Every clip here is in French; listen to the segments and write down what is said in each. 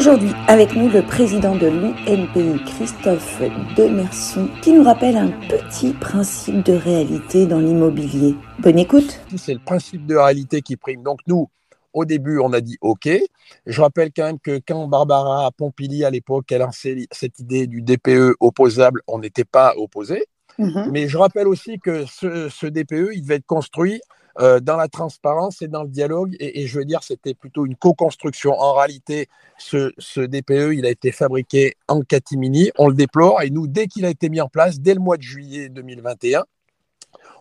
Aujourd'hui, avec nous, le président de l'UNPI, Christophe Demerson, qui nous rappelle un petit principe de réalité dans l'immobilier. Bonne écoute. C'est le principe de réalité qui prime. Donc nous, au début, on a dit OK. Je rappelle quand même que quand Barbara Pompili, à l'époque, a lancé cette idée du DPE opposable, on n'était pas opposé. Mhm. Mais je rappelle aussi que ce, ce DPE, il devait être construit euh, dans la transparence et dans le dialogue. Et, je veux dire, c'était plutôt une co-construction. En réalité, ce, ce, DPE, il a été fabriqué en catimini. On le déplore. Et nous, dès qu'il a été mis en place, dès le mois de juillet 2021,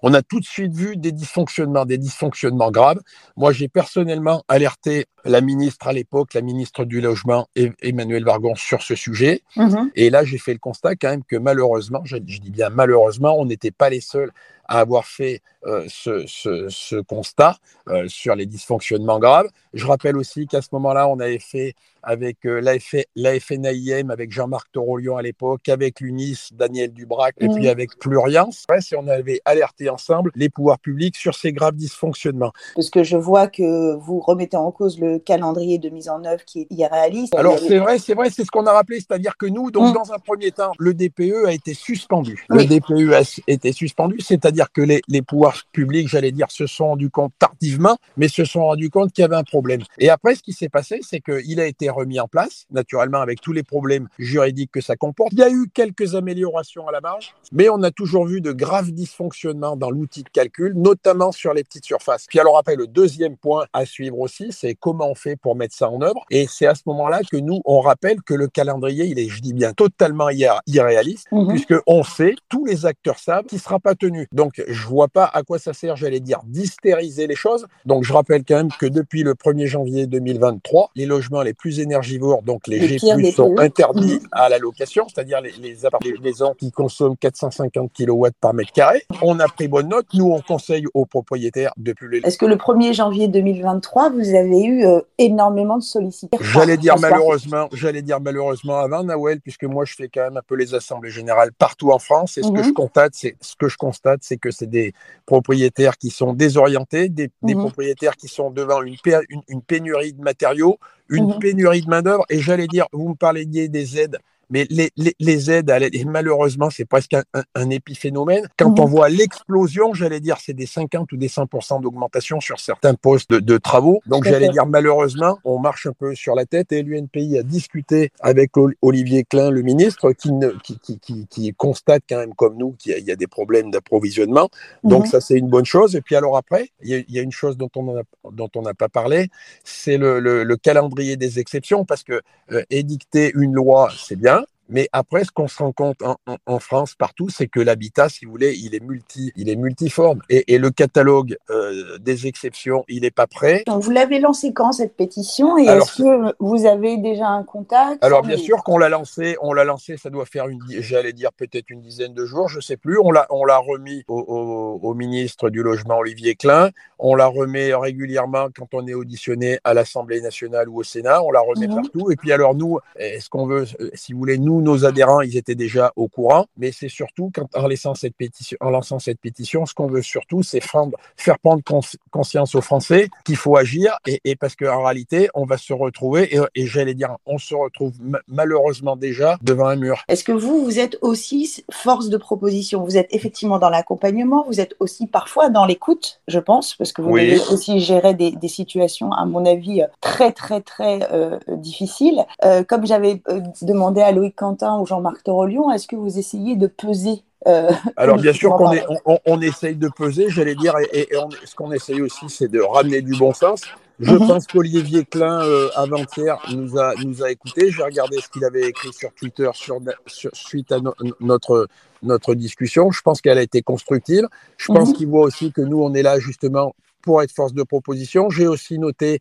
on a tout de suite vu des dysfonctionnements, des dysfonctionnements graves. Moi, j'ai personnellement alerté la ministre à l'époque, la ministre du Logement, Emmanuel Vargon, sur ce sujet. Mhm. Et là, j'ai fait le constat quand même que malheureusement, je, dis bien malheureusement, on n'était pas les seuls à avoir fait euh, ce, constat euh, sur les dysfonctionnements graves. Je rappelle aussi qu'à ce moment-là, on avait fait avec euh, l'AFNAIM, avec Jean-Marc Torolion à l'époque, avec l'UNIS, Daniel Dubrac, et puis avec Pluriance. Ouais, si on avait alerté ensemble les pouvoirs publics sur ces graves dysfonctionnements. Parce que je vois que vous remettez en cause le calendrier de mise en œuvre qui est irréaliste. Alors c'est vrai, c'est vrai, c'est ce qu'on a rappelé, c'est-à-dire que nous, donc, mm. dans un premier temps, le DPE a été suspendu. Le DPE a été suspendu, c'est-à-dire que les, les pouvoirs publics, j'allais dire, se sont rendus compte tardivement, mais se sont rendus compte qu'il y avait un problème. Et après, ce qui s'est passé, c'est qu'il a été remis en place, naturellement avec tous les problèmes juridiques que ça comporte. Il y a eu quelques améliorations à la marge, mais on a toujours vu de graves dysfonctionnements dans l'outil de calcul, notamment sur les petites surfaces. Puis alors après, le deuxième point à suivre aussi, c'est comment on fait pour mettre ça en œuvre. Et c'est à ce moment-là que nous, on rappelle que le calendrier, il est, je dis bien, totalement irréaliste, mhm. puisque on sait, tous les acteurs savent qu'il sera pas tenu. Donc, je vois pas à quoi ça sert, j'allais dire, d'hystériser les choses. Donc, je rappelle quand même que depuis le 1er janvier 2023, les logements les plus énergivores, donc les, G+, sont interdits mhm. à la location, c'est-à-dire les, les, les maisons qui consomment 450 kW par mètre carré. On a pris bonne note. Nous, on conseille aux propriétaires de plus les... Est-ce que le 1er janvier 2023, vous avez eu euh, énormément de sollicitations J'allais dire malheureusement, j'allais dire malheureusement avant Nawel, puisque moi, je fais quand même un peu les assemblées générales partout en France. Et ce que mhm. je constate, c'est ce que je constate, c'est que c'est des propriétaires qui sont désorientés, des, des mhm. propriétaires qui sont devant une, une, une pénurie de matériaux, une mhm. pénurie de main-d'œuvre. Et j'allais dire, vous me parlez des aides mais les, les, les aides, et malheureusement, c'est presque un, un, épiphénomène. Quand on voit l'explosion, j'allais dire, c'est des 50 ou des 100% d'augmentation sur certains postes de, de travaux. Donc, j'allais dire, malheureusement, on marche un peu sur la tête et l'UNPI a discuté avec Olivier Klein, le ministre, qui, ne, qui, qui, qui, qui constate quand même comme nous qu'il y, a des problèmes d'approvisionnement. Donc, mhm. ça, c'est une bonne chose. Et puis, alors après, il y a, il y a une chose dont on n'a dont on n'a pas parlé, c'est le, le, le, calendrier des exceptions, parce que euh, édicter une loi, c'est bien, mais après, ce qu'on se rend compte en, France, partout, c'est que l'habitat, si vous voulez, il est, multi, il est multiforme. Et, le catalogue euh, des exceptions, il n'est pas prêt. Donc, vous l'avez lancé quand, cette pétition? Et est-ce que vous avez déjà un contact? Alors, bien sûr qu'on l'a lancé. On l'a lancé, ça doit faire, une, j'allais dire, peut-être une dizaine de jours, je ne sais plus. On l'a, on l'a remis au, au, ministre du Logement, Olivier Klein. On la remet régulièrement quand on est auditionné à l'Assemblée nationale ou au Sénat. On la remet mhm. partout. Et puis, alors, nous, est-ce qu'on veut, si vous voulez, nous, nos adhérents, ils étaient déjà au courant, mais c'est surtout quand, en, laissant cette pétition, en lançant cette pétition, ce qu'on veut surtout, c'est faire prendre conscience aux Français qu'il faut agir, et, parce qu'en réalité, on va se retrouver, et, j'allais dire, on se retrouve malheureusement déjà devant un mur. Est-ce que vous, vous êtes aussi force de proposition? Vous êtes effectivement dans l'accompagnement, vous êtes aussi parfois dans l'écoute, je pense, parce que vous devez aussi gérer des, situations, à mon avis, très, très, très euh, difficiles. Euh, comme j'avais euh, demandé à Loïc ou Jean-Marc Torolion, est-ce que vous essayez de peser euh, Alors bien sûr qu'on on, on, essaye de peser, j'allais dire, et, ce qu'on essaye aussi, c'est de ramener du bon sens. Je mhm. pense qu'Olivier Klein, euh, avant-hier, nous a, nous a écoutés. J'ai regardé ce qu'il avait écrit sur Twitter sur, suite à notre, notre discussion. Je pense qu'elle a été constructive. Je pense mhm. qu'il voit aussi que nous, on est là justement pour être force de proposition. J'ai aussi noté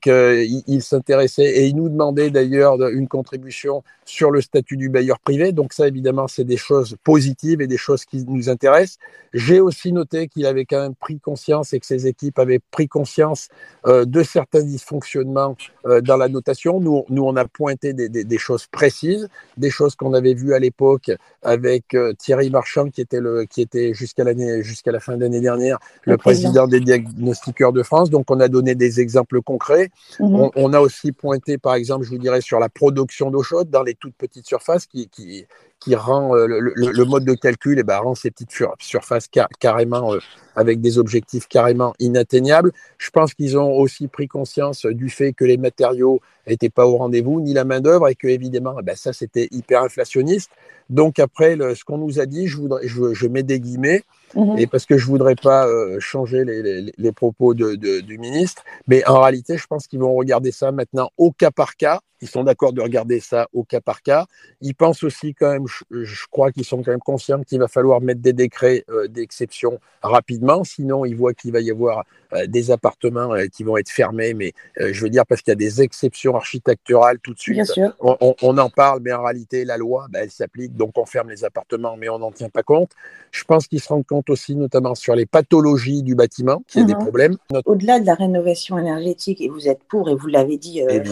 qu'il s'intéressait et il nous demandait d'ailleurs une contribution sur le statut du bailleur privé. Donc ça, évidemment, c'est des choses positives et des choses qui nous intéressent. J'ai aussi noté qu'il avait quand même pris conscience et que ses équipes avaient pris conscience euh, de certains dysfonctionnements euh, dans la notation. Nous, nous, on a pointé des, des, des choses précises, des choses qu'on avait vues à l'époque avec euh, Thierry Marchand, qui était, le, qui était jusqu'à l'année, jusqu'à la fin de l'année dernière, le, le président des diagnostiqueurs de France. Donc, on a donné des exemples concrets Mhm. On, a aussi pointé, par exemple, je vous dirais, sur la production d'eau chaude dans les toutes petites surfaces qui, qui, qui rend euh, le, mode de calcul et ben, rend ces petites surfaces carrément euh, avec des objectifs carrément inatteignables. Je pense qu'ils ont aussi pris conscience du fait que les matériaux n'étaient pas au rendez-vous, ni la main-d'œuvre, et que évidemment, eh ben, ça c'était hyper inflationniste. Donc après, ce qu'on nous a dit, je, voudrais, je, mets des guillemets, mhm. et parce que je voudrais pas euh, changer les, propos du ministre, mais en réalité, je pense qu'ils vont regarder ça maintenant au cas par cas. Ils sont d'accord de regarder ça au cas par cas. Ils pensent aussi quand même, je, crois qu'ils sont quand même conscients qu'il va falloir mettre des décrets euh, d'exception rapidement, sinon ils voient qu'il va y avoir euh, des appartements qui vont être fermés, mais je veux dire parce qu'il y a des exceptions architecturales tout de suite. On, en parle, mais en réalité, la loi, ben, elle s'applique donc on ferme les appartements, mais on n'en tient pas compte. Je pense qu'ils se rendent compte aussi, notamment sur les pathologies du bâtiment, qu'il y a des mhm. problèmes. Au-delà de la rénovation énergétique, et vous êtes pour, et vous l'avez dit euh,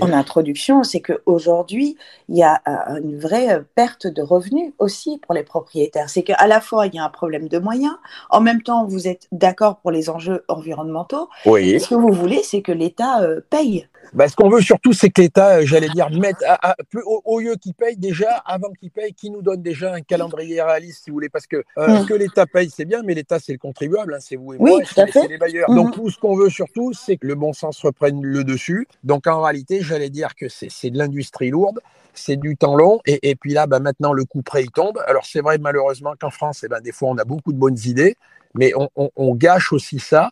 en, introduction, c'est qu'aujourd'hui, il y a euh, une vraie euh, perte de revenus aussi pour les propriétaires. C'est qu'à la fois, il y a un problème de moyens, en même temps, vous êtes d'accord pour les enjeux environnementaux. Oui. Ce que vous voulez, c'est que l'État paye. Bah, ce qu'on veut surtout, c'est que l'État, j'allais dire, mette au, au, lieu qu'il paye déjà, avant qu'il paye, qui nous donne déjà un calendrier réaliste, si vous voulez, parce que euh, mm. que l'État paye, c'est bien, mais l'État, c'est le contribuable, hein, c'est vous et moi, c'est les bailleurs. Donc, tout ce qu'on veut surtout, c'est que le bon sens reprenne le dessus. Donc, en réalité, j'allais dire que c'est de l'industrie lourde c'est du temps long. Et, puis là, bah, maintenant, le coup près, il tombe. Alors, c'est vrai, malheureusement, qu'en France, eh ben, des fois, on a beaucoup de bonnes idées, mais on gâche aussi ça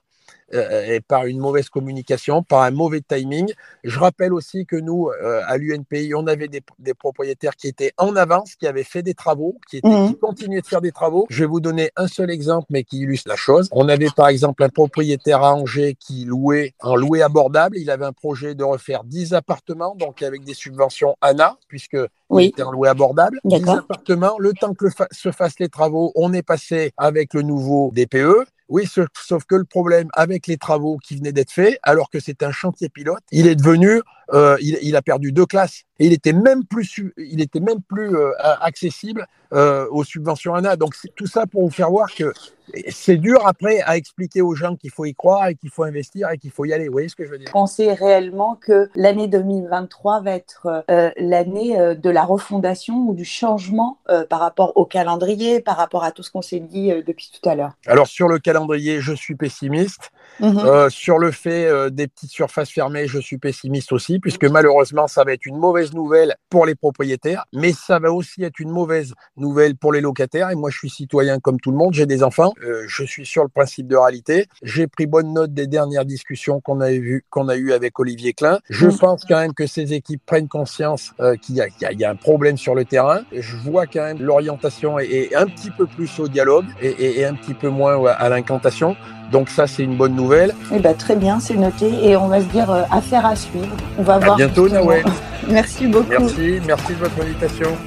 euh, et par une mauvaise communication, par un mauvais timing. Je rappelle aussi que nous, euh, à l'UNPI, on avait des, propriétaires qui étaient en avance, qui avaient fait des travaux, qui, étaient, qui mhm. continuaient de faire des travaux. Je vais vous donner un seul exemple, mais qui illustre la chose. On avait par exemple un propriétaire à Angers qui louait en loué abordable. Il avait un projet de refaire 10 appartements, donc avec des subventions ANA, puisque oui. était en loué abordable. 10 appartements. Le temps que se fassent les travaux, on est passé avec le nouveau DPE. Oui, sauf que le problème avec les travaux qui venaient d'être faits, alors que c'est un chantier pilote, il est devenu, euh, il, a perdu deux classes et il était même plus, il était même plus euh, accessible euh, aux subventions ANA. Donc tout ça pour vous faire voir que c'est dur après à expliquer aux gens qu'il faut y croire et qu'il faut investir et qu'il faut y aller. Vous voyez ce que je veux dire? Pensez réellement que l'année 2023 va être l'année de la refondation ou du changement par rapport au calendrier, par rapport à tout ce qu'on s'est dit depuis tout à l'heure Alors sur le calendrier, je suis pessimiste. Mhm. sur le fait des petites surfaces fermées, je suis pessimiste aussi, puisque malheureusement, ça va être une mauvaise nouvelle pour les propriétaires, mais ça va aussi être une mauvaise nouvelle pour les locataires. Et moi, je suis citoyen comme tout le monde, j'ai des enfants, euh, je suis sur le principe de réalité. J'ai pris bonne note des dernières discussions qu'on a eues qu'on a eu avec Olivier Klein. Je mm. pense quand même que ces équipes prennent conscience euh, qu'il y, y, a un problème sur le terrain. Je vois quand même l'orientation est, un petit peu plus au dialogue et, et un petit peu moins à l'incantation. Donc ça, c'est une bonne nouvelle. Eh ben, très bien, c'est noté. Et on va se dire euh, affaire à suivre. On va à voir. bientôt, Nawel. merci beaucoup. Merci, merci de votre invitation.